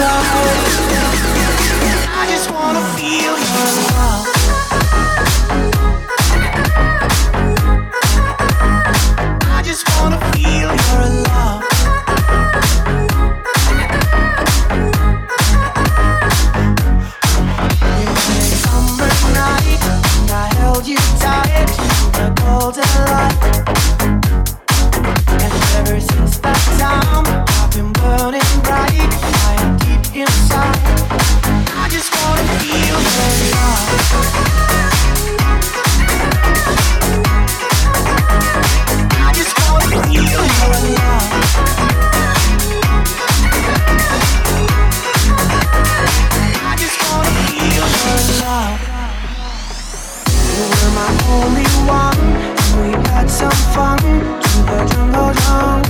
love only one, and we had some fun to the jungle drum.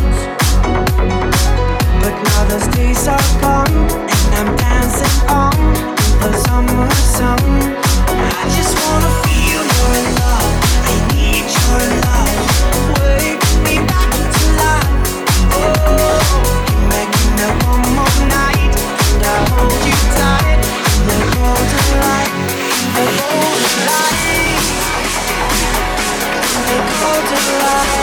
till I